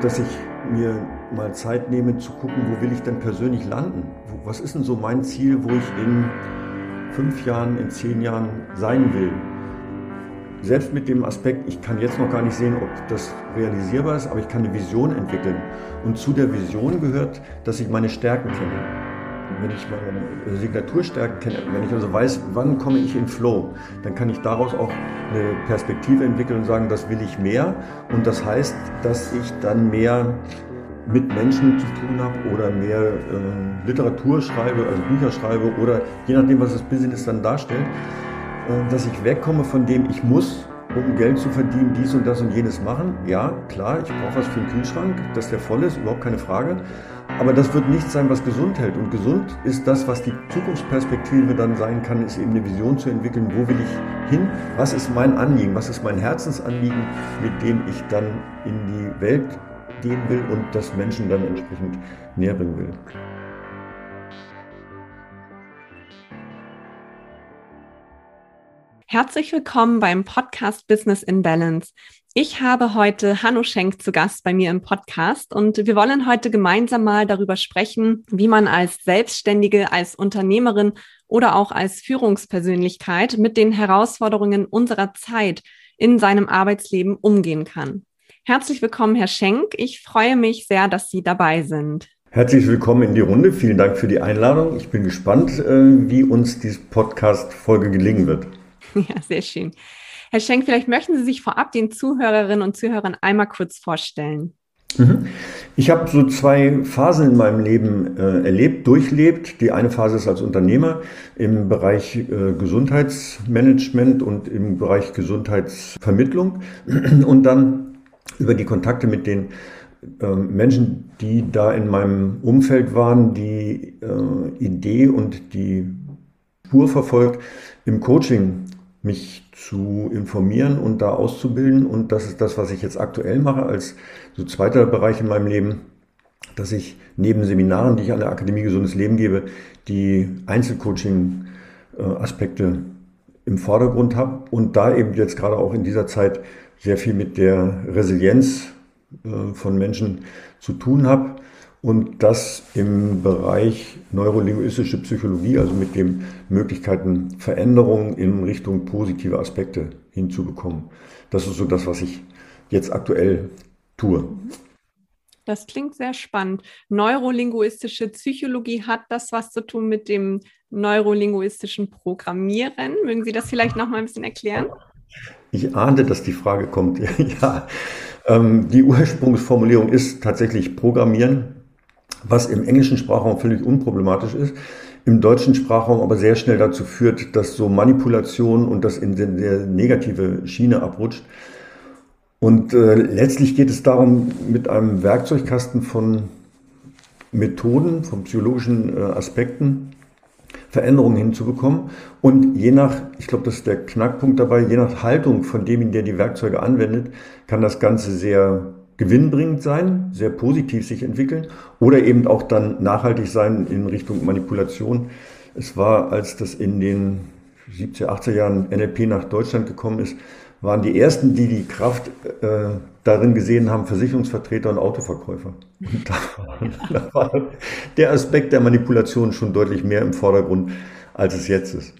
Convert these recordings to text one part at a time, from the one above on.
dass ich mir mal Zeit nehme zu gucken, wo will ich denn persönlich landen? Was ist denn so mein Ziel, wo ich in fünf Jahren, in zehn Jahren sein will? Selbst mit dem Aspekt, ich kann jetzt noch gar nicht sehen, ob das realisierbar ist, aber ich kann eine Vision entwickeln. Und zu der Vision gehört, dass ich meine Stärken kenne wenn ich meine Signaturstärken kenne, wenn ich also weiß, wann komme ich in Flow, dann kann ich daraus auch eine Perspektive entwickeln und sagen, das will ich mehr. Und das heißt, dass ich dann mehr mit Menschen zu tun habe oder mehr äh, Literatur schreibe, also Bücher schreibe oder je nachdem, was das Business dann darstellt, äh, dass ich wegkomme von dem, ich muss, um Geld zu verdienen, dies und das und jenes machen. Ja, klar, ich brauche was für den Kühlschrank, dass der voll ist, überhaupt keine Frage. Aber das wird nicht sein, was gesund hält. Und gesund ist das, was die Zukunftsperspektive dann sein kann, ist eben eine Vision zu entwickeln, wo will ich hin, was ist mein Anliegen, was ist mein Herzensanliegen, mit dem ich dann in die Welt gehen will und das Menschen dann entsprechend näher bringen will. Herzlich willkommen beim Podcast Business in Balance. Ich habe heute Hanno Schenk zu Gast bei mir im Podcast und wir wollen heute gemeinsam mal darüber sprechen, wie man als Selbstständige, als Unternehmerin oder auch als Führungspersönlichkeit mit den Herausforderungen unserer Zeit in seinem Arbeitsleben umgehen kann. Herzlich willkommen, Herr Schenk. Ich freue mich sehr, dass Sie dabei sind. Herzlich willkommen in die Runde. Vielen Dank für die Einladung. Ich bin gespannt, äh, wie uns diese Podcast-Folge gelingen wird. Ja, sehr schön. Herr Schenk, vielleicht möchten Sie sich vorab den Zuhörerinnen und Zuhörern einmal kurz vorstellen. Mhm. Ich habe so zwei Phasen in meinem Leben äh, erlebt, durchlebt. Die eine Phase ist als Unternehmer im Bereich äh, Gesundheitsmanagement und im Bereich Gesundheitsvermittlung und dann über die Kontakte mit den äh, Menschen, die da in meinem Umfeld waren, die äh, Idee und die Spur verfolgt, im Coaching mich zu informieren und da auszubilden. Und das ist das, was ich jetzt aktuell mache als so zweiter Bereich in meinem Leben, dass ich neben Seminaren, die ich an der Akademie Gesundes Leben gebe, die Einzelcoaching-Aspekte im Vordergrund habe und da eben jetzt gerade auch in dieser Zeit sehr viel mit der Resilienz äh, von Menschen zu tun habe und das im Bereich neurolinguistische Psychologie, also mit den Möglichkeiten, Veränderungen in Richtung positive Aspekte hinzubekommen. Das ist so das, was ich jetzt aktuell tue. Das klingt sehr spannend. Neurolinguistische Psychologie hat das was zu tun mit dem neurolinguistischen Programmieren. Mögen Sie das vielleicht noch mal ein bisschen erklären? Ich ahnte, dass die Frage kommt. ja, ähm, die Ursprungsformulierung ist tatsächlich Programmieren was im englischen Sprachraum völlig unproblematisch ist, im deutschen Sprachraum aber sehr schnell dazu führt, dass so Manipulation und das in der negative Schiene abrutscht. Und äh, letztlich geht es darum, mit einem Werkzeugkasten von Methoden, von psychologischen äh, Aspekten, Veränderungen hinzubekommen. Und je nach, ich glaube, das ist der Knackpunkt dabei, je nach Haltung von dem, der die Werkzeuge anwendet, kann das Ganze sehr gewinnbringend sein, sehr positiv sich entwickeln oder eben auch dann nachhaltig sein in Richtung Manipulation. Es war, als das in den 70er, 80er Jahren NLP nach Deutschland gekommen ist, waren die ersten, die die Kraft äh, darin gesehen haben, Versicherungsvertreter und Autoverkäufer. Und da, da war der Aspekt der Manipulation schon deutlich mehr im Vordergrund, als es jetzt ist.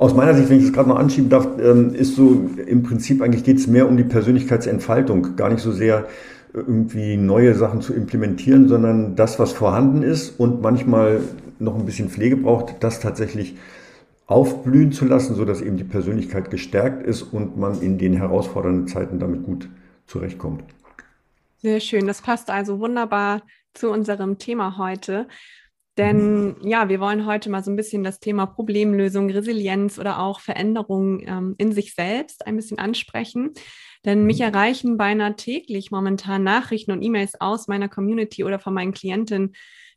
Aus meiner Sicht, wenn ich das gerade mal anschieben darf, ähm, ist so im Prinzip eigentlich geht es mehr um die Persönlichkeitsentfaltung, gar nicht so sehr äh, irgendwie neue Sachen zu implementieren, sondern das, was vorhanden ist und manchmal noch ein bisschen Pflege braucht, das tatsächlich aufblühen zu lassen, so dass eben die Persönlichkeit gestärkt ist und man in den herausfordernden Zeiten damit gut zurechtkommt. Sehr schön. Das passt also wunderbar zu unserem Thema heute. Denn ja, wir wollen heute mal so ein bisschen das Thema Problemlösung, Resilienz oder auch Veränderung ähm, in sich selbst ein bisschen ansprechen. Denn mich mhm. erreichen beinahe täglich momentan Nachrichten und E-Mails aus meiner Community oder von meinen Klientinnen,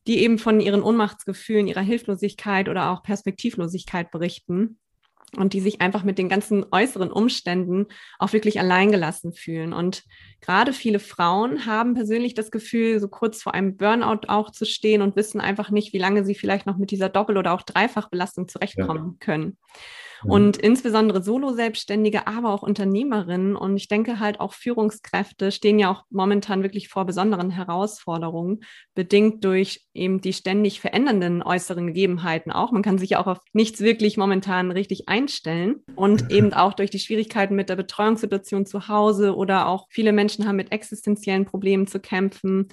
die eben von ihren Ohnmachtsgefühlen, ihrer Hilflosigkeit oder auch Perspektivlosigkeit berichten und die sich einfach mit den ganzen äußeren Umständen auch wirklich alleingelassen fühlen. Und gerade viele Frauen haben persönlich das Gefühl, so kurz vor einem Burnout auch zu stehen und wissen einfach nicht, wie lange sie vielleicht noch mit dieser Doppel- oder auch Dreifachbelastung zurechtkommen ja. können. Mhm. Und insbesondere Solo-Selbstständige, aber auch Unternehmerinnen und ich denke halt auch Führungskräfte stehen ja auch momentan wirklich vor besonderen Herausforderungen, bedingt durch eben die ständig verändernden äußeren Gegebenheiten auch. Man kann sich ja auch auf nichts wirklich momentan richtig einstellen und eben auch durch die Schwierigkeiten mit der Betreuungssituation zu Hause oder auch viele Menschen haben mit existenziellen Problemen zu kämpfen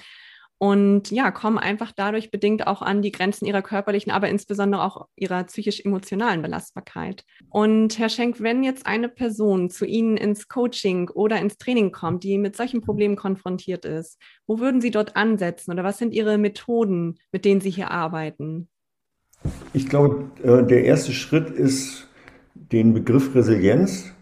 und ja, kommen einfach dadurch bedingt auch an die Grenzen ihrer körperlichen, aber insbesondere auch ihrer psychisch-emotionalen Belastbarkeit. Und Herr Schenk, wenn jetzt eine Person zu Ihnen ins Coaching oder ins Training kommt, die mit solchen Problemen konfrontiert ist, wo würden Sie dort ansetzen oder was sind Ihre Methoden, mit denen Sie hier arbeiten? Ich glaube, äh, der erste Schritt ist, den Begriff Resilienz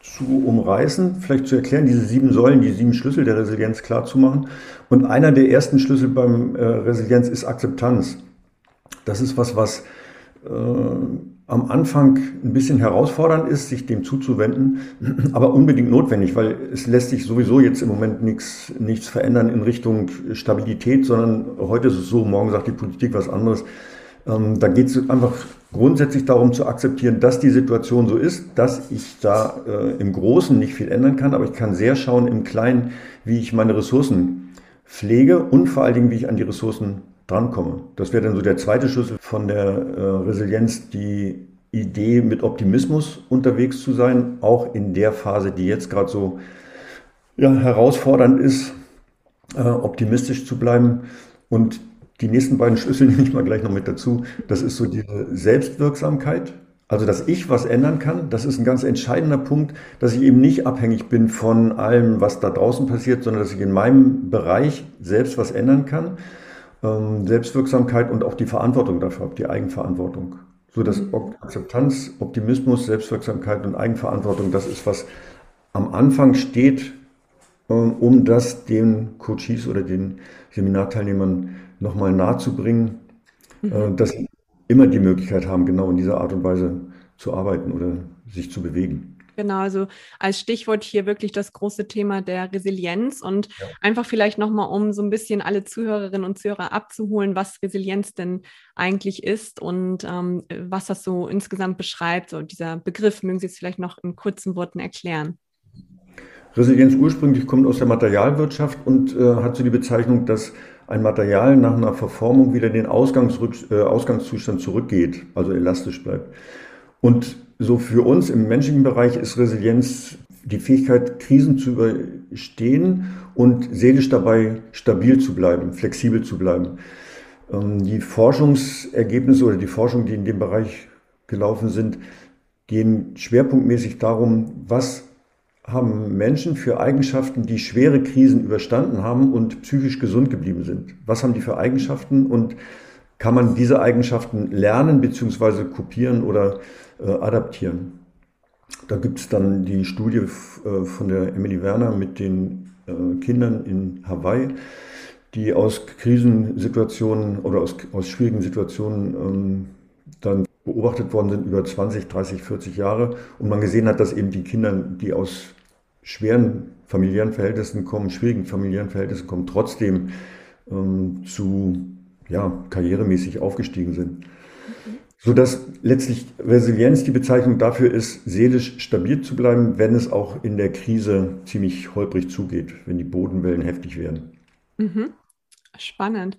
zu umreißen, vielleicht zu erklären, diese sieben Säulen, die sieben Schlüssel der Resilienz klar zu machen. Und einer der ersten Schlüssel beim äh, Resilienz ist Akzeptanz. Das ist was, was äh, am Anfang ein bisschen herausfordernd ist, sich dem zuzuwenden, aber unbedingt notwendig, weil es lässt sich sowieso jetzt im Moment nichts, nichts verändern in Richtung Stabilität, sondern heute ist es so, morgen sagt die Politik was anderes. Ähm, da geht es einfach grundsätzlich darum zu akzeptieren, dass die Situation so ist, dass ich da äh, im Großen nicht viel ändern kann, aber ich kann sehr schauen im Kleinen, wie ich meine Ressourcen pflege und vor allen Dingen, wie ich an die Ressourcen drankomme. Das wäre dann so der zweite Schlüssel von der äh, Resilienz, die Idee, mit Optimismus unterwegs zu sein, auch in der Phase, die jetzt gerade so ja, herausfordernd ist, äh, optimistisch zu bleiben und die nächsten beiden Schlüssel nehme ich mal gleich noch mit dazu. Das ist so diese Selbstwirksamkeit. Also, dass ich was ändern kann, das ist ein ganz entscheidender Punkt, dass ich eben nicht abhängig bin von allem, was da draußen passiert, sondern dass ich in meinem Bereich selbst was ändern kann. Ähm, Selbstwirksamkeit und auch die Verantwortung dafür habe, die Eigenverantwortung. So dass Akzeptanz, Optimismus, Selbstwirksamkeit und Eigenverantwortung, das ist was am Anfang steht, ähm, um das den Coaches oder den Seminarteilnehmern nochmal nahezubringen, mhm. Äh, dass sie immer die Möglichkeit haben, genau in dieser Art und Weise zu arbeiten oder sich zu bewegen. Genau, also als Stichwort hier wirklich das große Thema der Resilienz und ja. einfach vielleicht nochmal, um so ein bisschen alle Zuhörerinnen und Zuhörer abzuholen, was Resilienz denn eigentlich ist und ähm, was das so insgesamt beschreibt. So dieser Begriff, mögen Sie es vielleicht noch in kurzen Worten erklären? Resilienz ursprünglich kommt aus der Materialwirtschaft und äh, hat so die Bezeichnung, dass ein Material nach einer Verformung wieder den äh, Ausgangszustand zurückgeht, also elastisch bleibt. Und so für uns im menschlichen Bereich ist Resilienz die Fähigkeit, Krisen zu überstehen und seelisch dabei stabil zu bleiben, flexibel zu bleiben. Ähm, die Forschungsergebnisse oder die Forschung, die in dem Bereich gelaufen sind, gehen schwerpunktmäßig darum, was haben Menschen für Eigenschaften, die schwere Krisen überstanden haben und psychisch gesund geblieben sind? Was haben die für Eigenschaften und kann man diese Eigenschaften lernen bzw. kopieren oder äh, adaptieren? Da gibt es dann die Studie äh, von der Emily Werner mit den äh, Kindern in Hawaii, die aus Krisensituationen oder aus, aus schwierigen Situationen ähm, dann beobachtet worden sind über 20, 30, 40 Jahre und man gesehen hat, dass eben die Kinder, die aus schweren familiären Verhältnissen kommen, schwierigen familiären Verhältnissen kommen, trotzdem ähm, zu ja, karrieremäßig aufgestiegen sind. Mhm. Sodass letztlich Resilienz die Bezeichnung dafür ist, seelisch stabil zu bleiben, wenn es auch in der Krise ziemlich holprig zugeht, wenn die Bodenwellen heftig werden. Mhm. Spannend.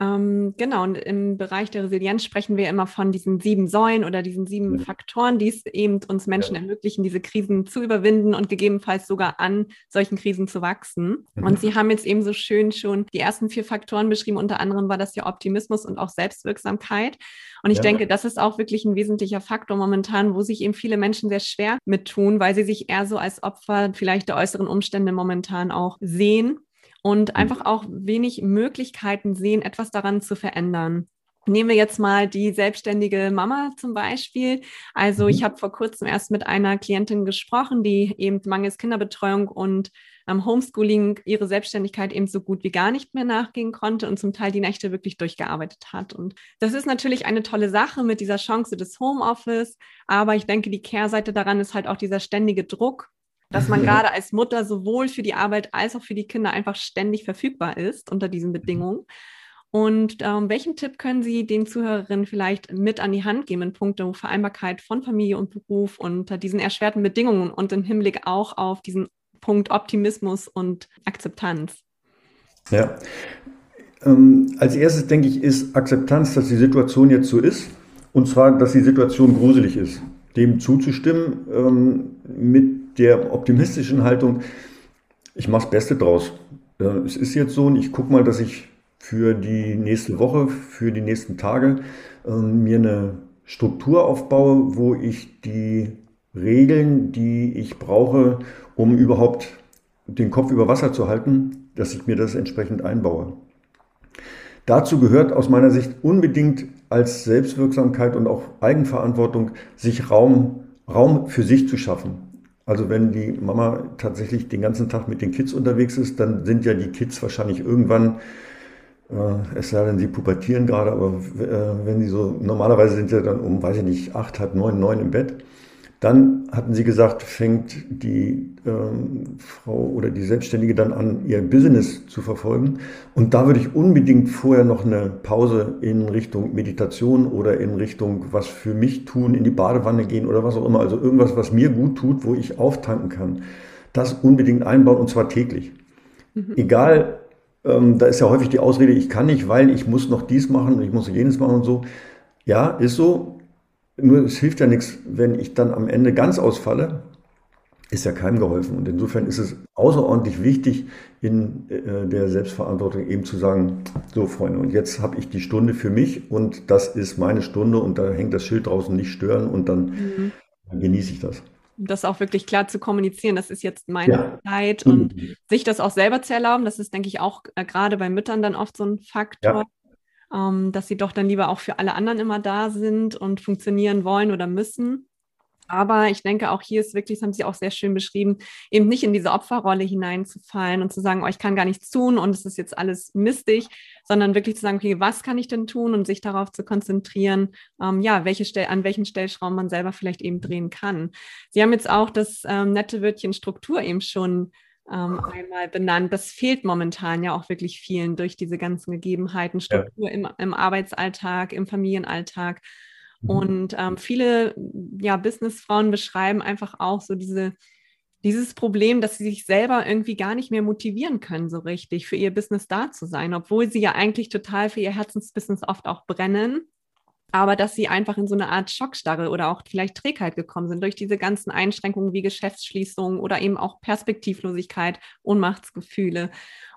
Ähm, genau, und im Bereich der Resilienz sprechen wir immer von diesen sieben Säulen oder diesen sieben ja. Faktoren, die es eben uns Menschen ja. ermöglichen, diese Krisen zu überwinden und gegebenenfalls sogar an solchen Krisen zu wachsen. Mhm. Und Sie haben jetzt eben so schön schon die ersten vier Faktoren beschrieben. Unter anderem war das ja Optimismus und auch Selbstwirksamkeit. Und ich ja. denke, das ist auch wirklich ein wesentlicher Faktor momentan, wo sich eben viele Menschen sehr schwer mit tun, weil sie sich eher so als Opfer vielleicht der äußeren Umstände momentan auch sehen und mhm. einfach auch wenig Möglichkeiten sehen, etwas daran zu verändern. Nehmen wir jetzt mal die selbstständige Mama zum Beispiel. Also ich mhm. habe vor kurzem erst mit einer Klientin gesprochen, die eben mangels Kinderbetreuung und ähm, Homeschooling ihre Selbstständigkeit eben so gut wie gar nicht mehr nachgehen konnte und zum Teil die Nächte wirklich durchgearbeitet hat. Und das ist natürlich eine tolle Sache mit dieser Chance des Homeoffice. Aber ich denke, die Kehrseite daran ist halt auch dieser ständige Druck, dass man gerade als Mutter sowohl für die Arbeit als auch für die Kinder einfach ständig verfügbar ist unter diesen Bedingungen. Und ähm, welchen Tipp können Sie den Zuhörerinnen vielleicht mit an die Hand geben in puncto Vereinbarkeit von Familie und Beruf unter diesen erschwerten Bedingungen und im Hinblick auch auf diesen Punkt Optimismus und Akzeptanz? Ja, ähm, als erstes denke ich, ist Akzeptanz, dass die Situation jetzt so ist. Und zwar, dass die Situation gruselig ist. Dem zuzustimmen ähm, mit der optimistischen Haltung, ich mache das Beste draus. Äh, es ist jetzt so und ich gucke mal, dass ich für die nächste Woche, für die nächsten Tage äh, mir eine Struktur aufbaue, wo ich die Regeln, die ich brauche, um überhaupt den Kopf über Wasser zu halten, dass ich mir das entsprechend einbaue. Dazu gehört aus meiner Sicht unbedingt als Selbstwirksamkeit und auch Eigenverantwortung, sich Raum, Raum für sich zu schaffen. Also wenn die Mama tatsächlich den ganzen Tag mit den Kids unterwegs ist, dann sind ja die Kids wahrscheinlich irgendwann, äh, es sei denn, sie pubertieren gerade, aber äh, wenn sie so, normalerweise sind sie dann um, weiß ich nicht, acht, halb neun, neun im Bett. Dann hatten sie gesagt, fängt die ähm, Frau oder die Selbstständige dann an, ihr Business zu verfolgen. Und da würde ich unbedingt vorher noch eine Pause in Richtung Meditation oder in Richtung was für mich tun, in die Badewanne gehen oder was auch immer. Also irgendwas, was mir gut tut, wo ich auftanken kann. Das unbedingt einbauen und zwar täglich. Mhm. Egal, ähm, da ist ja häufig die Ausrede, ich kann nicht, weil ich muss noch dies machen und ich muss jenes machen und so. Ja, ist so. Nur es hilft ja nichts, wenn ich dann am Ende ganz ausfalle, ist ja keinem geholfen. Und insofern ist es außerordentlich wichtig, in äh, der Selbstverantwortung eben zu sagen, so Freunde, und jetzt habe ich die Stunde für mich und das ist meine Stunde und da hängt das Schild draußen nicht stören und dann, mhm. dann genieße ich das. Das auch wirklich klar zu kommunizieren, das ist jetzt meine ja. Zeit und mhm. sich das auch selber zu erlauben, das ist, denke ich, auch äh, gerade bei Müttern dann oft so ein Faktor. Ja ähm, dass sie doch dann lieber auch für alle anderen immer da sind und funktionieren wollen oder müssen. Aber ich denke, auch hier ist wirklich, das haben Sie auch sehr schön beschrieben, eben nicht in diese Opferrolle hineinzufallen und zu sagen, oh, ich kann gar nichts tun und es ist jetzt alles mistig, sondern wirklich zu sagen, okay, was kann ich denn tun und sich darauf zu konzentrieren, ähm, ja, welche Stell an welchen Stellschrauben man selber vielleicht eben drehen kann. Sie haben jetzt auch das ähm, nette Wörtchen Struktur eben schon ähm, einmal benannt. Das fehlt momentan ja auch wirklich vielen durch diese ganzen Gegebenheiten, Struktur ja. im, im, Arbeitsalltag, im Familienalltag. Mhm. Und ähm, viele ja, Businessfrauen beschreiben einfach auch so diese, dieses Problem, dass sie sich selber irgendwie gar nicht mehr motivieren können, so richtig für ihr Business da zu sein, obwohl sie ja eigentlich total für ihr Herzensbusiness oft auch brennen aber dass sie einfach in so eine Art Schockstarre oder auch vielleicht Trägheit gekommen sind durch diese ganzen Einschränkungen wie Geschäftsschließungen oder eben auch Perspektivlosigkeit, Ohnmachtsgefühle.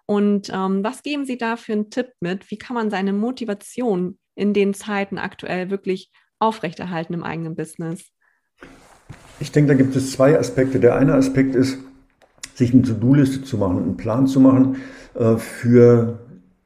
Und ähm, was geben Sie da für einen Tipp mit? Wie kann man seine Motivation in den Zeiten aktuell wirklich aufrechterhalten im eigenen Business? Ich denke, da gibt es zwei Aspekte. Der eine Aspekt ist, sich eine To-Do-Liste zu machen, einen Plan zu machen äh, für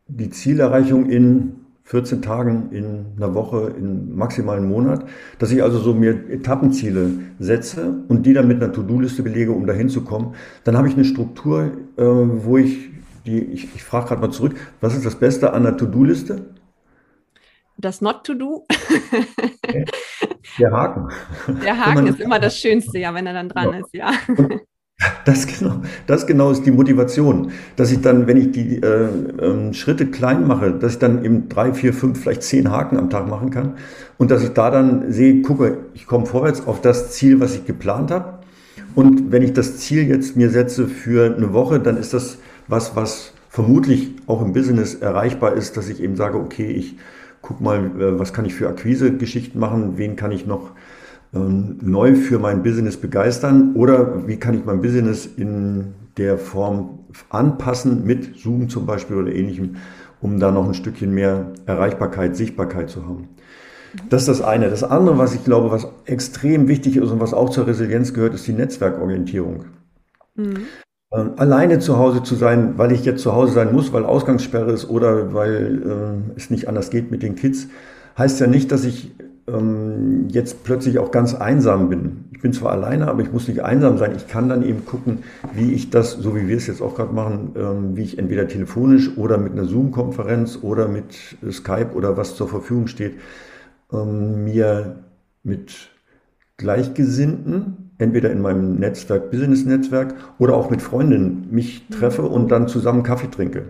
die Zielerreichung in 14 Tagen in einer Woche, in maximalen Monat, dass ich also so mir Etappenziele setze und die dann mit einer To-Do-Liste belege, um dahin zu kommen. Dann habe ich eine Struktur, äh, wo ich die, ich, ich frage gerade mal zurück, was ist das Beste an einer To-Do-Liste? Das Not to Do. Der Haken. Der Haken ist immer das Schönste, ja, wenn er dann dran ja. ist, ja. Und das genau, das genau ist die Motivation, dass ich dann, wenn ich die äh, äh, Schritte klein mache, dass ich dann eben drei, vier, fünf, vielleicht zehn Haken am Tag machen kann und dass ich da dann sehe, gucke, ich komme vorwärts auf das Ziel, was ich geplant habe. Und wenn ich das Ziel jetzt mir setze für eine Woche, dann ist das was, was vermutlich auch im Business erreichbar ist, dass ich eben sage, okay, ich guck mal, äh, was kann ich für Akquise-Geschichten machen, wen kann ich noch ähm, neu für mein Business begeistern oder wie kann ich mein Business in der Form anpassen mit Zoom zum Beispiel oder ähnlichem, um da noch ein Stückchen mehr Erreichbarkeit, Sichtbarkeit zu haben. Das ist das eine. Das andere, was ich glaube, was extrem wichtig ist und was auch zur Resilienz gehört, ist die Netzwerkorientierung. Mhm. Ähm, alleine zu Hause zu sein, weil ich jetzt zu Hause sein muss, weil Ausgangssperre ist oder weil äh, es nicht anders geht mit den Kids, heißt ja nicht, dass ich ähm, jetzt plötzlich auch ganz einsam bin. Ich bin zwar alleine, aber ich muss nicht einsam sein. Ich kann dann eben gucken, wie ich das, so wie wir es jetzt auch gerade machen, ähm, wie ich entweder telefonisch oder mit einer Zoom-Konferenz oder mit Skype oder was zur Verfügung steht, ähm, mir mit Gleichgesinnten, entweder in meinem Netzwerk, Business-Netzwerk oder auch mit Freundinnen mich treffe und dann zusammen Kaffee trinke.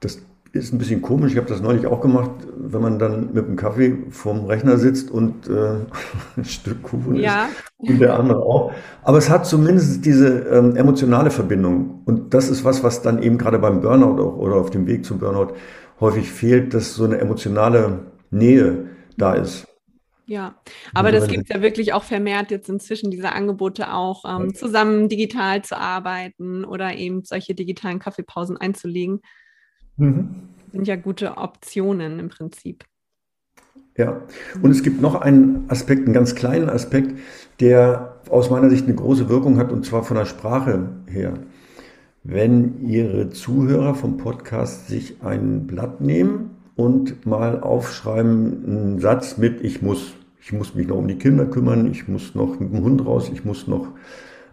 Das ist ein bisschen komisch. Ich habe das neulich auch gemacht, wenn man dann mit dem Kaffee vorm Rechner sitzt und äh, ein Stück Kuchen ja. isst und der andere auch. Aber es hat zumindest diese ähm, emotionale Verbindung. Und das ist was, was dann eben gerade beim Burnout auch, oder auf dem Weg zum Burnout häufig fehlt, dass so eine emotionale Nähe da ist. Ja, aber das gibt es ja wirklich auch vermehrt jetzt inzwischen, diese Angebote auch ähm, zusammen digital zu arbeiten oder eben solche digitalen Kaffeepausen einzulegen. Mhm. Sind ja gute Optionen im Prinzip. Ja, und es gibt noch einen Aspekt, einen ganz kleinen Aspekt, der aus meiner Sicht eine große Wirkung hat, und zwar von der Sprache her. Wenn Ihre Zuhörer vom Podcast sich ein Blatt nehmen und mal aufschreiben, einen Satz mit Ich muss. Ich muss mich noch um die Kinder kümmern, ich muss noch mit dem Hund raus, ich muss noch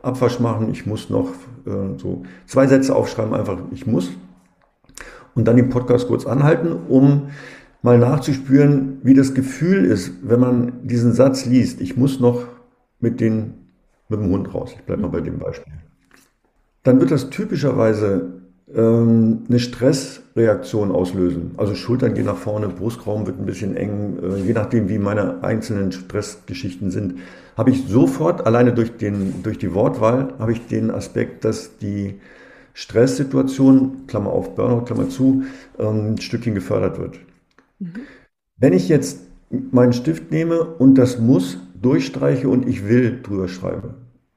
Abwasch machen, ich muss noch äh, so zwei Sätze aufschreiben, einfach ich muss und dann den Podcast kurz anhalten, um mal nachzuspüren, wie das Gefühl ist, wenn man diesen Satz liest. Ich muss noch mit, den, mit dem Hund raus. Ich bleibe mal bei dem Beispiel. Dann wird das typischerweise ähm, eine Stressreaktion auslösen. Also Schultern gehen nach vorne, Brustraum wird ein bisschen eng, äh, je nachdem, wie meine einzelnen Stressgeschichten sind. Habe ich sofort, alleine durch, den, durch die Wortwahl, habe ich den Aspekt, dass die Stresssituation, Klammer auf, Burnout, Klammer zu, ähm, ein Stückchen gefördert wird. Mhm. Wenn ich jetzt meinen Stift nehme und das muss durchstreiche und ich will drüber schreibe,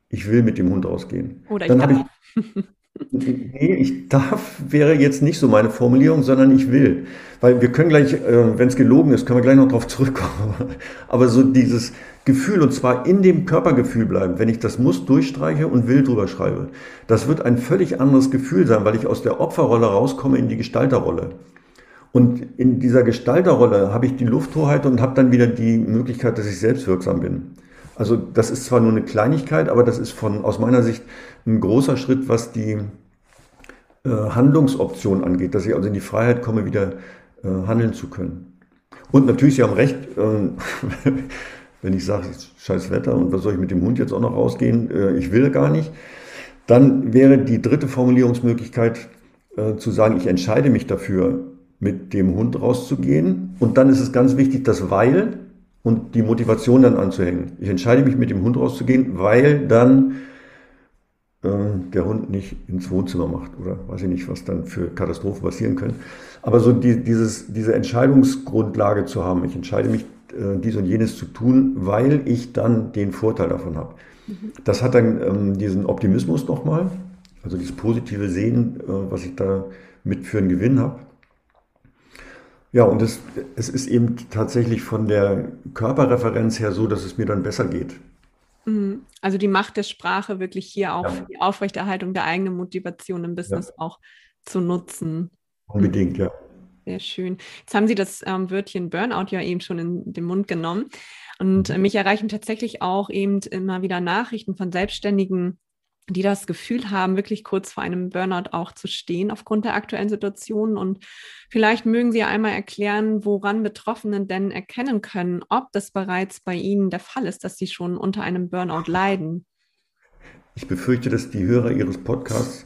ich will mit dem Hund rausgehen, Oder dann habe ich Nee, ich darf wäre jetzt nicht so meine Formulierung, sondern ich will. Weil wir können gleich, äh, wenn es gelogen ist, können wir gleich noch darauf zurückkommen. Aber so dieses Gefühl, und zwar in dem Körpergefühl bleiben, wenn ich das muss durchstreiche und will drüber schreibe, das wird ein völlig anderes Gefühl sein, weil ich aus der Opferrolle rauskomme in die Gestalterrolle. Und in dieser Gestalterrolle habe ich die Lufthoheit und habe dann wieder die Möglichkeit, dass ich selbstwirksam bin. Also das ist zwar nur eine Kleinigkeit, aber das ist von aus meiner Sicht ein großer Schritt, was die äh, Handlungsoption angeht, dass ich also in die Freiheit komme, wieder äh, handeln zu können. Und natürlich, Sie haben recht, äh, wenn ich sage, scheiß Wetter und was soll ich mit dem Hund jetzt auch noch rausgehen, äh, ich will gar nicht, dann wäre die dritte Formulierungsmöglichkeit äh, zu sagen, ich entscheide mich dafür, mit dem Hund rauszugehen. Und dann ist es ganz wichtig, das Weil und die Motivation dann anzuhängen. Ich entscheide mich, mit dem Hund rauszugehen, weil dann äh, der Hund nicht ins Wohnzimmer macht oder weiß ich nicht, was dann für Katastrophen passieren können. Aber so die, dieses, diese Entscheidungsgrundlage zu haben, ich entscheide mich, äh, dies und jenes zu tun, weil ich dann den Vorteil davon habe. Mhm. Das hat dann ähm, diesen Optimismus nochmal, also dieses positive Sehen, äh, was ich da mit für einen Gewinn habe. Ja, und es, es ist eben tatsächlich von der Körperreferenz her so, dass es mir dann besser geht. Mhm. Also die Macht der Sprache wirklich hier auch ja. für die Aufrechterhaltung der eigenen Motivation im Business ja. auch zu nutzen. Unbedingt, ja. Sehr schön. Jetzt haben Sie das ähm, Wörtchen Burnout ja eben schon in den Mund genommen. Und mhm. mich erreichen tatsächlich auch eben immer wieder Nachrichten von Selbstständigen, die das Gefühl haben, wirklich kurz vor einem Burnout auch zu stehen aufgrund der aktuellen Situation. Und vielleicht mögen Sie einmal erklären, woran Betroffene denn erkennen können, ob das bereits bei Ihnen der Fall ist, dass Sie schon unter einem Burnout leiden. Ich befürchte, dass die Hörer Ihres Podcasts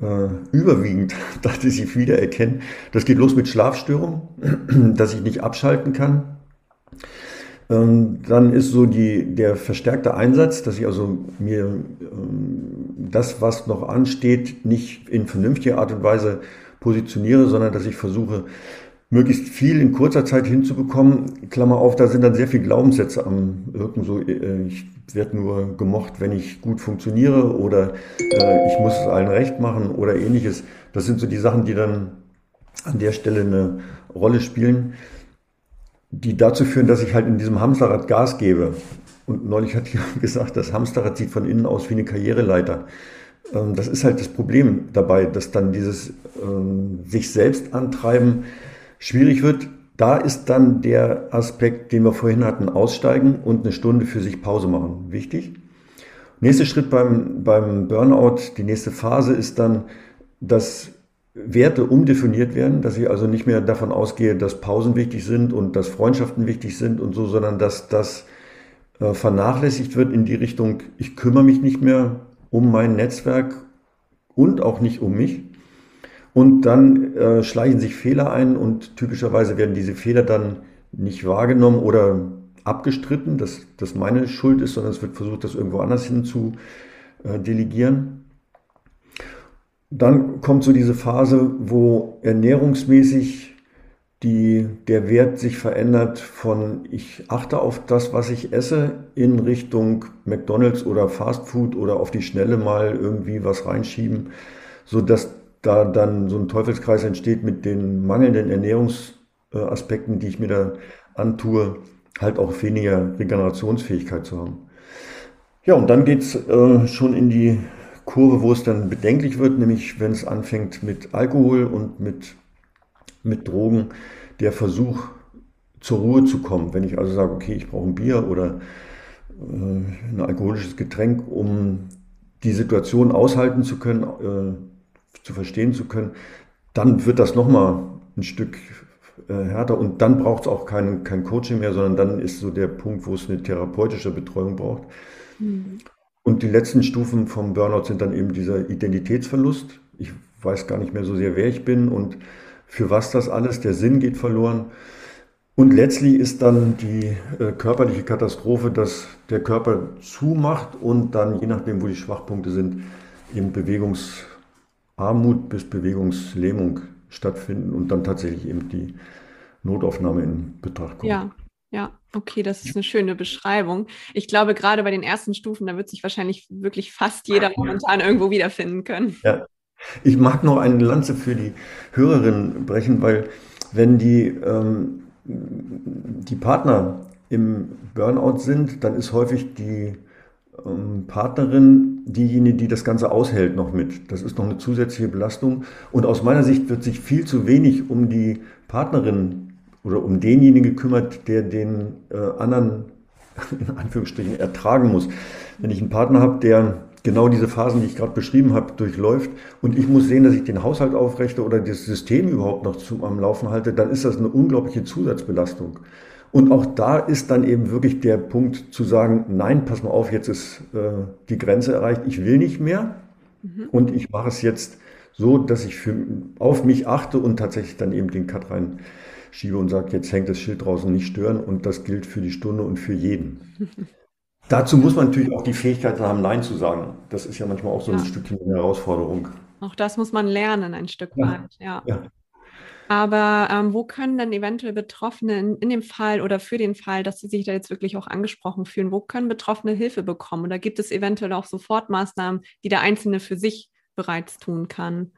äh, überwiegend, dass sie sich wiedererkennen. Das geht los mit Schlafstörungen, dass ich nicht abschalten kann. Ähm, dann ist so die, der verstärkte Einsatz, dass ich also mir ähm, das, was noch ansteht, nicht in vernünftiger Art und Weise positioniere, sondern dass ich versuche, möglichst viel in kurzer Zeit hinzubekommen. Klammer auf, da sind dann sehr viele Glaubenssätze am Wirken. So, äh, ich werde nur gemocht, wenn ich gut funktioniere oder äh, ich muss es allen recht machen oder ähnliches. Das sind so die Sachen, die dann an der Stelle eine Rolle spielen die dazu führen, dass ich halt in diesem Hamsterrad Gas gebe. Und neulich hat jemand gesagt, das Hamsterrad sieht von innen aus wie eine Karriereleiter. Ähm, das ist halt das Problem dabei, dass dann dieses ähm, sich selbst antreiben schwierig wird. Da ist dann der Aspekt, den wir vorhin hatten, aussteigen und eine Stunde für sich Pause machen. Wichtig. Nächster Schritt beim, beim Burnout, die nächste Phase ist dann, dass Werte umdefiniert werden, dass ich also nicht mehr davon ausgehe, dass Pausen wichtig sind und dass Freundschaften wichtig sind und so, sondern dass das äh, vernachlässigt wird in die Richtung, ich kümmere mich nicht mehr um mein Netzwerk und auch nicht um mich. Und dann äh, schleichen sich Fehler ein und typischerweise werden diese Fehler dann nicht wahrgenommen oder abgestritten, dass das meine Schuld ist, sondern es wird versucht, das irgendwo anders hin zu äh, delegieren. Dann kommt so diese Phase, wo ernährungsmäßig die, der Wert sich verändert von ich achte auf das, was ich esse, in Richtung McDonald's oder Fast Food oder auf die Schnelle mal irgendwie was reinschieben, sodass da dann so ein Teufelskreis entsteht mit den mangelnden Ernährungsaspekten, die ich mir da antue, halt auch weniger Regenerationsfähigkeit zu haben. Ja, und dann geht's äh, schon in die Kurve, wo es dann bedenklich wird, nämlich wenn es anfängt mit Alkohol und mit mit Drogen der Versuch, zur Ruhe zu kommen. Wenn ich also sage, okay, ich brauche ein Bier oder äh, ein alkoholisches Getränk, um die Situation aushalten zu können, äh, zu verstehen zu können, dann wird das nochmal ein Stück äh, härter und dann braucht es auch kein, kein Coaching mehr, sondern dann ist so der Punkt, wo es eine therapeutische Betreuung braucht. Mhm. Und die letzten Stufen vom Burnout sind dann eben dieser Identitätsverlust. Ich weiß gar nicht mehr so sehr, wer ich bin und für was das alles, der Sinn geht verloren. Und letztlich ist dann die äh, körperliche Katastrophe, dass der Körper zumacht und dann, je nachdem, wo die Schwachpunkte sind, eben Bewegungsarmut bis Bewegungslähmung stattfinden und dann tatsächlich eben die Notaufnahme in Betracht kommt. Ja, ja, okay, das ist eine schöne Beschreibung. Ich glaube, gerade bei den ersten Stufen, da wird sich wahrscheinlich wirklich fast jeder momentan irgendwo wiederfinden können. Ja, ich mag noch eine Lanze für die Hörerin brechen, weil wenn die, ähm, die Partner im Burnout sind, dann ist häufig die ähm, Partnerin diejenige, die das Ganze aushält noch mit. Das ist noch eine zusätzliche Belastung. Und aus meiner Sicht wird sich viel zu wenig um die Partnerin oder um denjenigen gekümmert, der den äh, anderen in Anführungsstrichen ertragen muss. Wenn ich einen Partner habe, der genau diese Phasen, die ich gerade beschrieben habe, durchläuft und ich muss sehen, dass ich den Haushalt aufrechte oder das System überhaupt noch zum, am Laufen halte, dann ist das eine unglaubliche Zusatzbelastung. Und auch da ist dann eben wirklich der Punkt zu sagen, nein, pass mal auf, jetzt ist äh, die Grenze erreicht, ich will nicht mehr mhm. und ich mache es jetzt so, dass ich für, auf mich achte und tatsächlich dann eben den Cut reinschiebe und sage, jetzt hängt das Schild draußen nicht stören und das gilt für die Stunde und für jeden. Dazu muss man natürlich auch die Fähigkeit haben, Nein zu sagen. Das ist ja manchmal auch so ein Stückchen eine Herausforderung. Auch das muss man lernen, ein Stück ja. weit, ja. ja. Aber ähm, wo können denn eventuell Betroffene in, in, dem Fall oder für den Fall, dass sie sich da jetzt wirklich auch angesprochen fühlen, wo können Betroffene Hilfe bekommen? Oder gibt es eventuell auch Sofortmaßnahmen, die der Einzelne für sich bereits tun kann?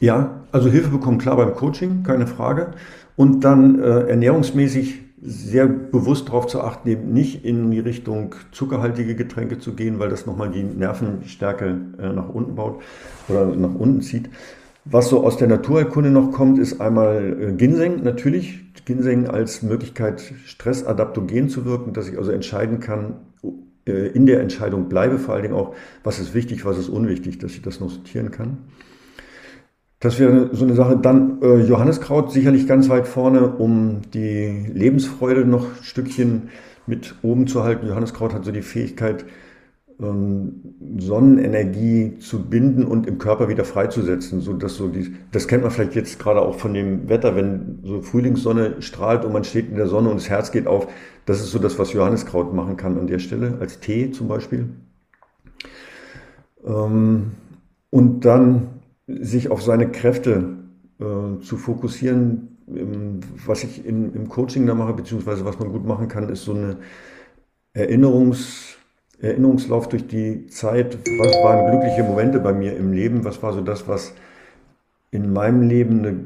Ja, also Hilfe bekommen klar beim Coaching, keine Frage. Und dann äh, ernährungsmäßig sehr bewusst darauf zu achten, eben nicht in die Richtung zuckerhaltige Getränke zu gehen, weil das nochmal die Nervenstärke äh, nach unten baut oder nach unten zieht. Was so aus der Naturheilkunde noch kommt, ist einmal äh, Ginseng natürlich. Ginseng als Möglichkeit, stressadaptogen zu wirken, dass ich also entscheiden kann, äh, in der Entscheidung bleibe, vor allen Dingen auch, was ist wichtig, was ist unwichtig, dass ich das noch sortieren kann. Das wäre so eine Sache. Dann äh, Johanneskraut sicherlich ganz weit vorne, um die Lebensfreude noch ein Stückchen mit oben zu halten. Johanneskraut hat so die Fähigkeit, ähm, Sonnenenergie zu binden und im Körper wieder freizusetzen, so dass so die, das kennt man vielleicht jetzt gerade auch von dem Wetter, wenn so Frühlingssonne strahlt und man steht in der Sonne und das Herz geht auf. Das ist so das, was Johanneskraut machen kann an der Stelle, als Tee zum Beispiel. Ähm, und dann sich auf seine Kräfte äh, zu fokussieren. Was ich in, im Coaching da mache, beziehungsweise was man gut machen kann, ist so eine Erinnerungs, Erinnerungslauf durch die Zeit. Was waren glückliche Momente bei mir im Leben? Was war so das, was in meinem Leben eine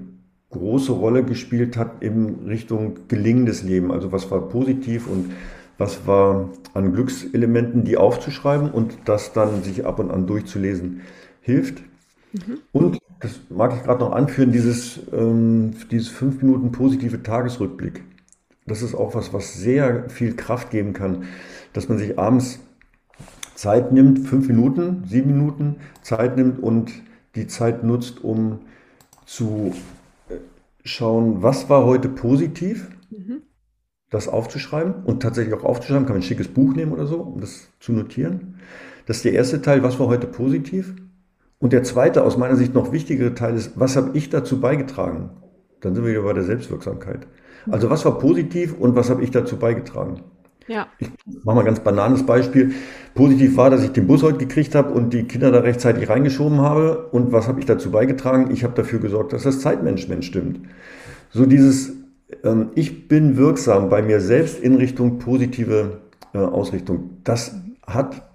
große Rolle gespielt hat in Richtung gelingendes Leben? Also was war positiv und was war an Glückselementen, die aufzuschreiben und das dann sich ab und an durchzulesen hilft. Mhm. Und, das mag ich gerade noch anführen, dieses, ähm, dieses fünf Minuten positive Tagesrückblick. Das ist auch was, was sehr viel Kraft geben kann, dass man sich abends Zeit nimmt, fünf Minuten, sieben Minuten Zeit nimmt und die Zeit nutzt, um zu äh, schauen, was war heute positiv, mhm. das aufzuschreiben und tatsächlich auch aufzuschreiben, kann man ein schickes Buch nehmen oder so, um das zu notieren. Das ist der erste Teil, was war heute positiv. Und der zweite, aus meiner Sicht noch wichtigere Teil ist, was habe ich dazu beigetragen? Dann sind wir wieder bei der Selbstwirksamkeit. Also was war positiv und was habe ich dazu beigetragen? Ja. Ich mache mal ein ganz bananes Beispiel. Positiv war, dass ich den Bus heute gekriegt habe und die Kinder da rechtzeitig reingeschoben habe. Und was habe ich dazu beigetragen? Ich habe dafür gesorgt, dass das Zeitmanagement stimmt. So dieses, ähm, ich bin wirksam bei mir selbst in Richtung positive äh, Ausrichtung. Das hat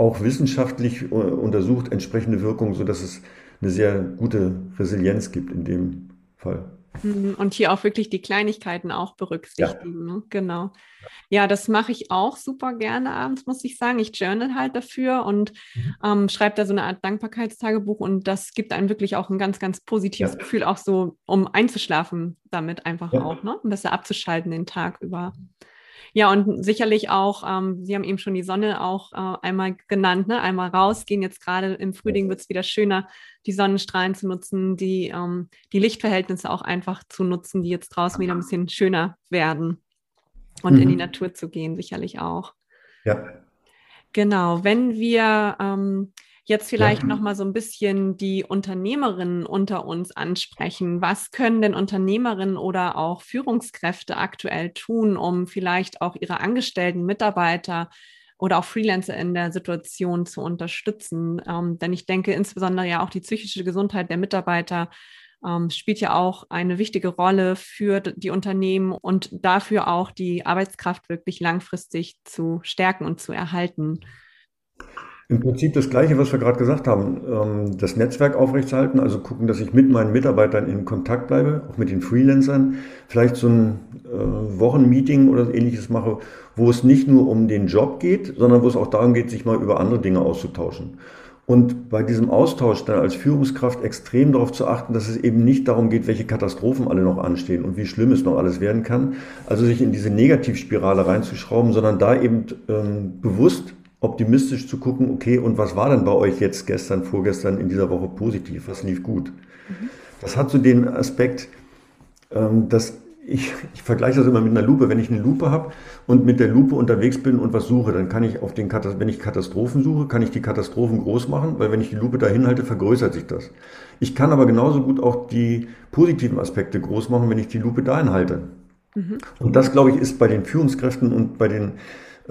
auch wissenschaftlich äh, untersucht entsprechende Wirkung, sodass es eine sehr gute Resilienz gibt in dem Fall. Mhm, und hier auch wirklich die Kleinigkeiten auch berücksichtigen. Ja. Ne? Genau. Ja, das mache ich auch super gerne abends, muss ich sagen. Ich journal halt dafür und mhm. ähm, schreibe da so eine Art Dankbarkeitstagebuch und das gibt einem wirklich auch ein ganz, ganz positives ja. Gefühl, auch so, um einzuschlafen damit einfach ja. auch, ne? Um besser abzuschalten den Tag über. Ja, und sicherlich auch, ähm, Sie haben eben schon die Sonne auch äh, einmal genannt, ne? einmal rausgehen. Jetzt gerade im Frühling wird es wieder schöner, die Sonnenstrahlen zu nutzen, die, ähm, die Lichtverhältnisse auch einfach zu nutzen, die jetzt draußen wieder ein bisschen schöner werden. Und mhm. in die mhm. Natur zu gehen, sicherlich auch. Ja. Genau, wenn wir ähm, Jetzt vielleicht ja. noch mal so ein bisschen die Unternehmerinnen unter uns ansprechen. Was können denn Unternehmerinnen oder auch Führungskräfte aktuell tun, um vielleicht auch ihre angestellten Mitarbeiter oder auch Freelancer in der Situation zu unterstützen? Ähm, denn ich denke, insbesondere ja auch die psychische Gesundheit der Mitarbeiter ähm, spielt ja auch eine wichtige Rolle für die Unternehmen und dafür auch die Arbeitskraft wirklich langfristig zu stärken und zu erhalten. Im Prinzip das Gleiche, was wir gerade gesagt haben. Ähm, das Netzwerk aufrechtzuerhalten, also gucken, dass ich mit meinen Mitarbeitern in Kontakt bleibe, auch mit den Freelancern. Vielleicht so ein äh, Wochenmeeting oder ähnliches mache, wo es nicht nur um den Job geht, sondern wo es auch darum geht, sich mal über andere Dinge auszutauschen. Und bei diesem Austausch dann als Führungskraft extrem darauf zu achten, dass es eben nicht darum geht, welche Katastrophen alle noch anstehen und wie schlimm es noch alles werden kann. Also sich in diese Negativspirale reinzuschrauben, sondern da eben ähm, bewusst optimistisch zu gucken, okay, und was war denn bei euch jetzt gestern, vorgestern in dieser Woche positiv? Was lief gut? Mhm. Das hat so den Aspekt, ähm, dass ich, ich vergleiche das immer mit einer Lupe. Wenn ich eine Lupe habe und mit der Lupe unterwegs bin und was suche, dann kann ich auf den wenn ich Katastrophen suche, kann ich die Katastrophen groß machen, weil wenn ich die Lupe dahin halte, vergrößert sich das. Ich kann aber genauso gut auch die positiven Aspekte groß machen, wenn ich die Lupe dahin halte. Mhm. Und das, glaube ich, ist bei den Führungskräften und bei den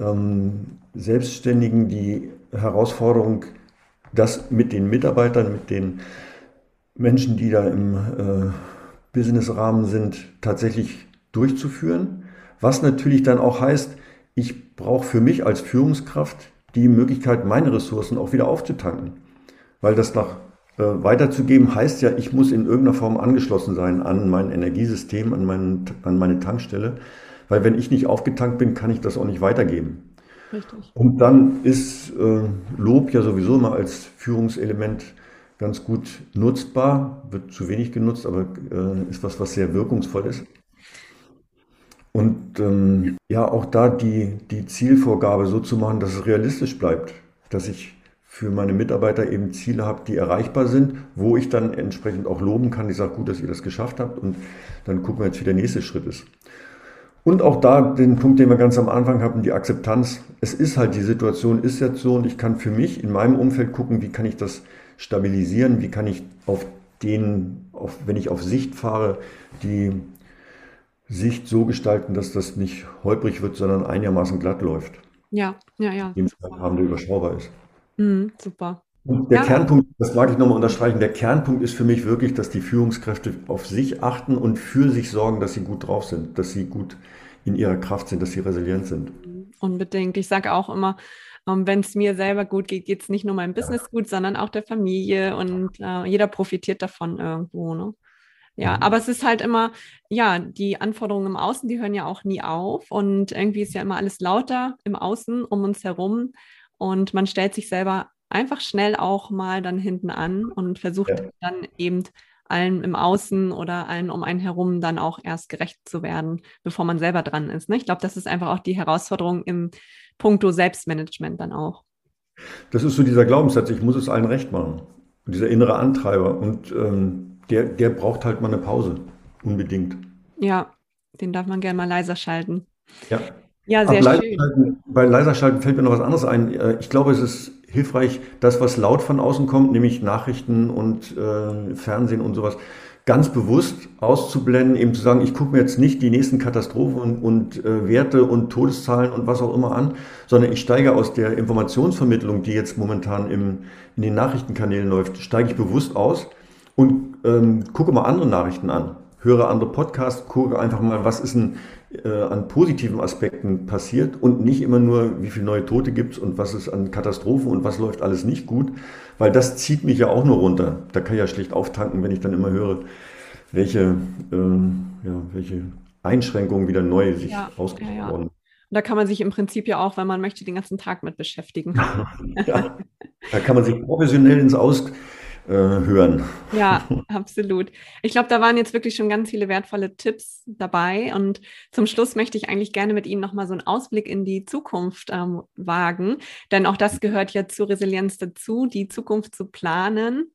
ähm, Selbstständigen die Herausforderung, das mit den Mitarbeitern, mit den Menschen, die da im äh, Businessrahmen sind, tatsächlich durchzuführen. Was natürlich dann auch heißt, ich brauche für mich als Führungskraft die Möglichkeit, meine Ressourcen auch wieder aufzutanken. Weil das nach äh, weiterzugeben heißt ja, ich muss in irgendeiner Form angeschlossen sein an mein Energiesystem, an, mein, an meine Tankstelle. Weil wenn ich nicht aufgetankt bin, kann ich das auch nicht weitergeben. Richtig. Und dann ist äh, Lob ja sowieso immer als Führungselement ganz gut nutzbar, wird zu wenig genutzt, aber äh, ist was, was sehr wirkungsvoll ist. Und ähm, ja, auch da die, die Zielvorgabe so zu machen, dass es realistisch bleibt, dass ich für meine Mitarbeiter eben Ziele habe, die erreichbar sind, wo ich dann entsprechend auch loben kann. Ich sage, gut, dass ihr das geschafft habt und dann gucken wir jetzt, wie der nächste Schritt ist. Und auch da den Punkt, den wir ganz am Anfang hatten, die Akzeptanz. Es ist halt, die Situation ist jetzt so und ich kann für mich in meinem Umfeld gucken, wie kann ich das stabilisieren, wie kann ich auf den, auf, wenn ich auf Sicht fahre, die Sicht so gestalten, dass das nicht holprig wird, sondern einigermaßen glatt läuft. Ja, ja, ja. Im Rahmen, der überschaubar ist. Mhm, super. Und der ja. Kernpunkt, das mag ich nochmal unterstreichen, der Kernpunkt ist für mich wirklich, dass die Führungskräfte auf sich achten und für sich sorgen, dass sie gut drauf sind, dass sie gut in ihrer Kraft sind, dass sie resilient sind. Unbedingt. Ich sage auch immer, ähm, wenn es mir selber gut geht, geht es nicht nur meinem Business ja. gut, sondern auch der Familie und äh, jeder profitiert davon irgendwo. Ne? Ja, mhm. aber es ist halt immer, ja, die Anforderungen im Außen, die hören ja auch nie auf und irgendwie ist ja immer alles lauter im Außen um uns herum und man stellt sich selber einfach schnell auch mal dann hinten an und versucht ja. dann eben allen im Außen oder allen um einen herum dann auch erst gerecht zu werden, bevor man selber dran ist. Ne? Ich glaube, das ist einfach auch die Herausforderung im Punkto Selbstmanagement dann auch. Das ist so dieser Glaubenssatz, ich muss es allen recht machen. Und dieser innere Antreiber. Und ähm, der, der braucht halt mal eine Pause. Unbedingt. Ja, den darf man gerne mal leiser schalten. Ja. Ja, sehr schön. Bei leiser Schalten fällt mir noch was anderes ein. Äh, ich glaube, es ist hilfreich, das, was laut von außen kommt, nämlich Nachrichten und äh, Fernsehen und sowas, ganz bewusst auszublenden, eben zu sagen, ich gucke mir jetzt nicht die nächsten Katastrophen und, und äh, Werte und Todeszahlen und was auch immer an, sondern ich steige aus der Informationsvermittlung, die jetzt momentan im, in den Nachrichtenkanälen läuft, steige ich bewusst aus und ähm, gucke mal andere Nachrichten an, höre andere Podcasts, gucke einfach mal, was ist äh, an positiven Aspekten passiert und nicht immer nur, wie viele neue Tote gibt es und was ist an Katastrophen und was läuft alles nicht gut, weil das zieht mich ja auch nur runter. Da kann ich ja schlecht auftanken, wenn ich dann immer höre, welche, äh, ja, welche Einschränkungen wieder neu sich ja, ausgebaut ja, ja. Da kann man sich im Prinzip ja auch, wenn man möchte, den ganzen Tag mit beschäftigen. ja, da kann man sich professionell ins Aus äh, hören. Ja, absolut. Ich glaube, da waren jetzt wirklich schon ganz viele wertvolle Tipps dabei. Und zum Schluss möchte ich eigentlich gerne mit Ihnen nochmal so einen Ausblick in die Zukunft ähm, wagen. Denn auch das gehört ja zur Resilienz dazu, die Zukunft zu planen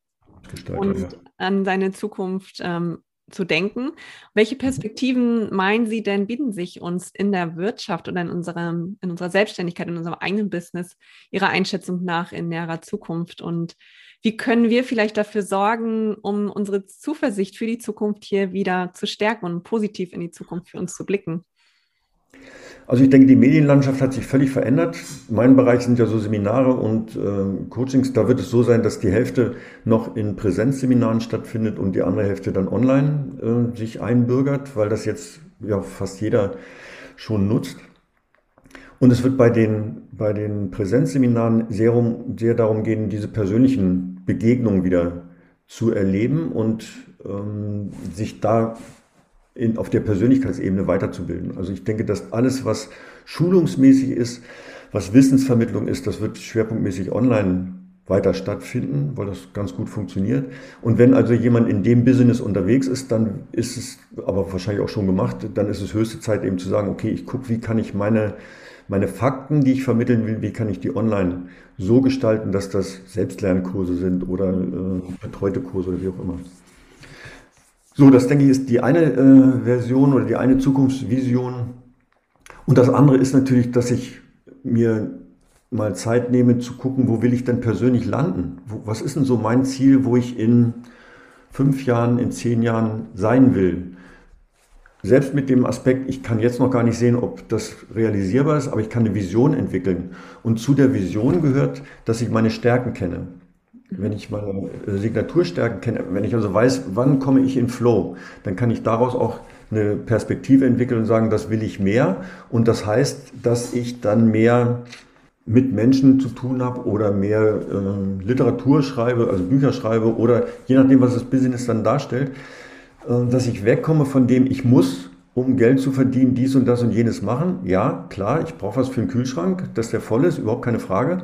und ja. an seine Zukunft ähm, zu denken. Welche Perspektiven meinen Sie denn bieten sich uns in der Wirtschaft oder in, unserem, in unserer Selbstständigkeit, in unserem eigenen Business Ihrer Einschätzung nach in näherer Zukunft? Und wie können wir vielleicht dafür sorgen, um unsere Zuversicht für die Zukunft hier wieder zu stärken und positiv in die Zukunft für uns zu blicken? Also ich denke, die Medienlandschaft hat sich völlig verändert. Mein Bereich sind ja so Seminare und äh, Coachings. Da wird es so sein, dass die Hälfte noch in Präsenzseminaren stattfindet und die andere Hälfte dann online äh, sich einbürgert, weil das jetzt ja fast jeder schon nutzt. Und es wird bei den, bei den Präsenzseminaren sehr, um, sehr darum gehen, diese persönlichen Begegnungen wieder zu erleben und ähm, sich da in, auf der Persönlichkeitsebene weiterzubilden. Also ich denke, dass alles, was schulungsmäßig ist, was Wissensvermittlung ist, das wird schwerpunktmäßig online weiter stattfinden, weil das ganz gut funktioniert. Und wenn also jemand in dem Business unterwegs ist, dann ist es, aber wahrscheinlich auch schon gemacht, dann ist es höchste Zeit eben zu sagen, okay, ich gucke, wie kann ich meine meine Fakten, die ich vermitteln will, wie kann ich die online so gestalten, dass das Selbstlernkurse sind oder äh, betreute Kurse oder wie auch immer. So, das denke ich ist die eine äh, Version oder die eine Zukunftsvision. Und das andere ist natürlich, dass ich mir mal Zeit nehme zu gucken, wo will ich denn persönlich landen? Wo, was ist denn so mein Ziel, wo ich in fünf Jahren, in zehn Jahren sein will? selbst mit dem Aspekt, ich kann jetzt noch gar nicht sehen, ob das realisierbar ist, aber ich kann eine Vision entwickeln. Und zu der Vision gehört, dass ich meine Stärken kenne. Wenn ich meine Signaturstärken kenne, wenn ich also weiß, wann komme ich in Flow, dann kann ich daraus auch eine Perspektive entwickeln und sagen, das will ich mehr. Und das heißt, dass ich dann mehr mit Menschen zu tun habe oder mehr äh, Literatur schreibe, also Bücher schreibe oder je nachdem, was das Business dann darstellt, äh, dass ich wegkomme von dem, ich muss, um Geld zu verdienen, dies und das und jenes machen. Ja, klar, ich brauche was für einen Kühlschrank, dass der voll ist, überhaupt keine Frage.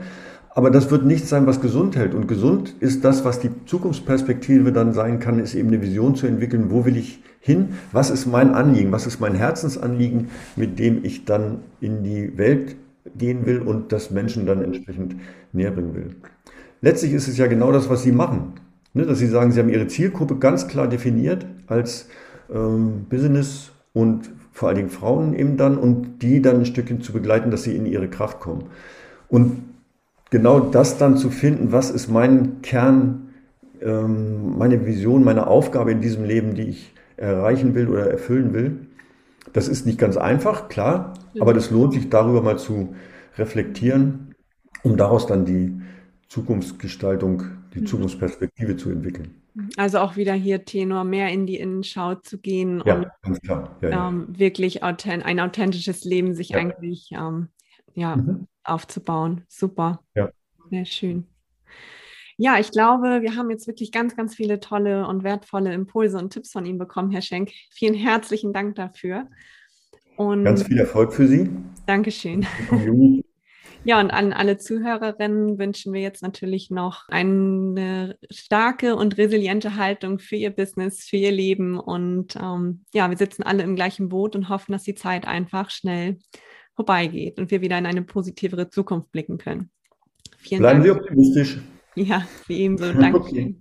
Aber das wird nichts sein, was gesund hält. Und gesund ist das, was die Zukunftsperspektive dann sein kann, ist eben eine Vision zu entwickeln. Wo will ich hin? Was ist mein Anliegen? Was ist mein Herzensanliegen, mit dem ich dann in die Welt gehen will und das Menschen dann entsprechend näher bringen will? Letztlich ist es ja genau das, was Sie machen. Ne, dass Sie sagen, Sie haben Ihre Zielgruppe ganz klar definiert als ähm, Business und vor allen Dingen Frauen eben dann und die dann ein Stückchen zu begleiten, dass sie in ihre Kraft kommen. Und genau das dann zu finden, was ist mein Kern, ähm, meine Vision, meine Aufgabe in diesem Leben, die ich erreichen will oder erfüllen will, das ist nicht ganz einfach, klar, aber das lohnt sich darüber mal zu reflektieren, um daraus dann die Zukunftsgestaltung die mhm. Zukunftsperspektive zu entwickeln. Also auch wieder hier Tenor, mehr in die Innenschau zu gehen ja, und. Ja, ja. Ähm, wirklich authent ein authentisches Leben sich eigentlich ähm, ja, mhm. aufzubauen. Super. Ja. Sehr schön. Ja, ich glaube, wir haben jetzt wirklich ganz, ganz viele tolle und wertvolle Impulse und Tipps von Ihnen bekommen, Herr Schenk. Vielen herzlichen Dank dafür. Und ganz viel Erfolg für Sie. Dankeschön. Ja, und an alle Zuhörerinnen wünschen wir jetzt natürlich noch eine starke und resiliente Haltung für ihr Business, für ihr Leben. Und ähm, ja, wir sitzen alle im gleichen Boot und hoffen, dass die Zeit einfach schnell vorbeigeht und wir wieder in eine positivere Zukunft blicken können. Vielen Bleiben Dank. Sie optimistisch. Ja, wie ebenso. Danke.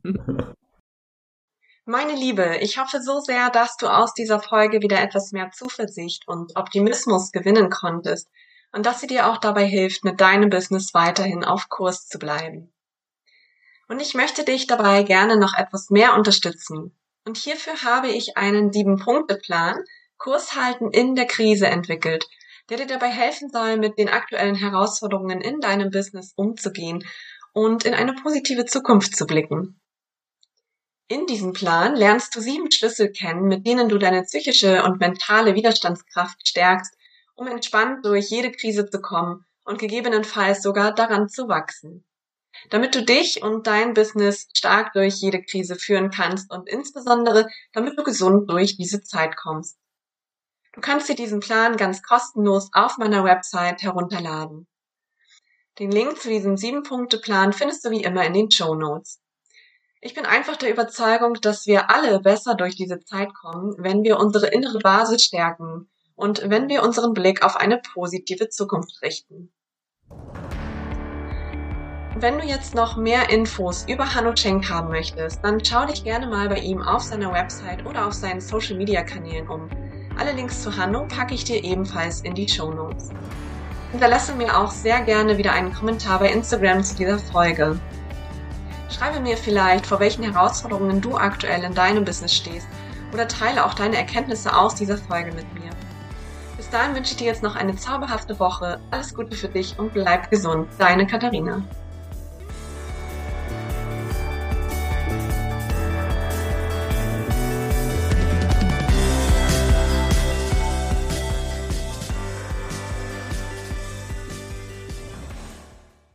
Meine Liebe, ich hoffe so sehr, dass du aus dieser Folge wieder etwas mehr Zuversicht und Optimismus gewinnen konntest und dass sie dir auch dabei hilft, mit deinem Business weiterhin auf Kurs zu bleiben. Und ich möchte dich dabei gerne noch etwas mehr unterstützen. Und hierfür habe ich einen Sieben-Punkte-Plan Kurs halten in der Krise entwickelt, der dir dabei helfen soll, mit den aktuellen Herausforderungen in deinem Business umzugehen und in eine positive Zukunft zu blicken. In diesem Plan lernst du sieben Schlüssel kennen, mit denen du deine psychische und mentale Widerstandskraft stärkst, um entspannt durch jede Krise zu kommen und gegebenenfalls sogar daran zu wachsen. Damit du dich und dein Business stark durch jede Krise führen kannst und insbesondere damit du gesund durch diese Zeit kommst. Du kannst dir diesen Plan ganz kostenlos auf meiner Website herunterladen. Den Link zu diesem Sieben-Punkte-Plan findest du wie immer in den Show Notes. Ich bin einfach der Überzeugung, dass wir alle besser durch diese Zeit kommen, wenn wir unsere innere Basis stärken und wenn wir unseren Blick auf eine positive Zukunft richten. Wenn du jetzt noch mehr Infos über Hanno Schenk haben möchtest, dann schau dich gerne mal bei ihm auf seiner Website oder auf seinen Social Media Kanälen um. Alle Links zu Hanno packe ich dir ebenfalls in die Show Notes. Hinterlasse mir auch sehr gerne wieder einen Kommentar bei Instagram zu dieser Folge. Schreibe mir vielleicht, vor welchen Herausforderungen du aktuell in deinem Business stehst oder teile auch deine Erkenntnisse aus dieser Folge mit mir. Bis dahin wünsche ich dir jetzt noch eine zauberhafte Woche. Alles Gute für dich und bleib gesund. Deine Katharina.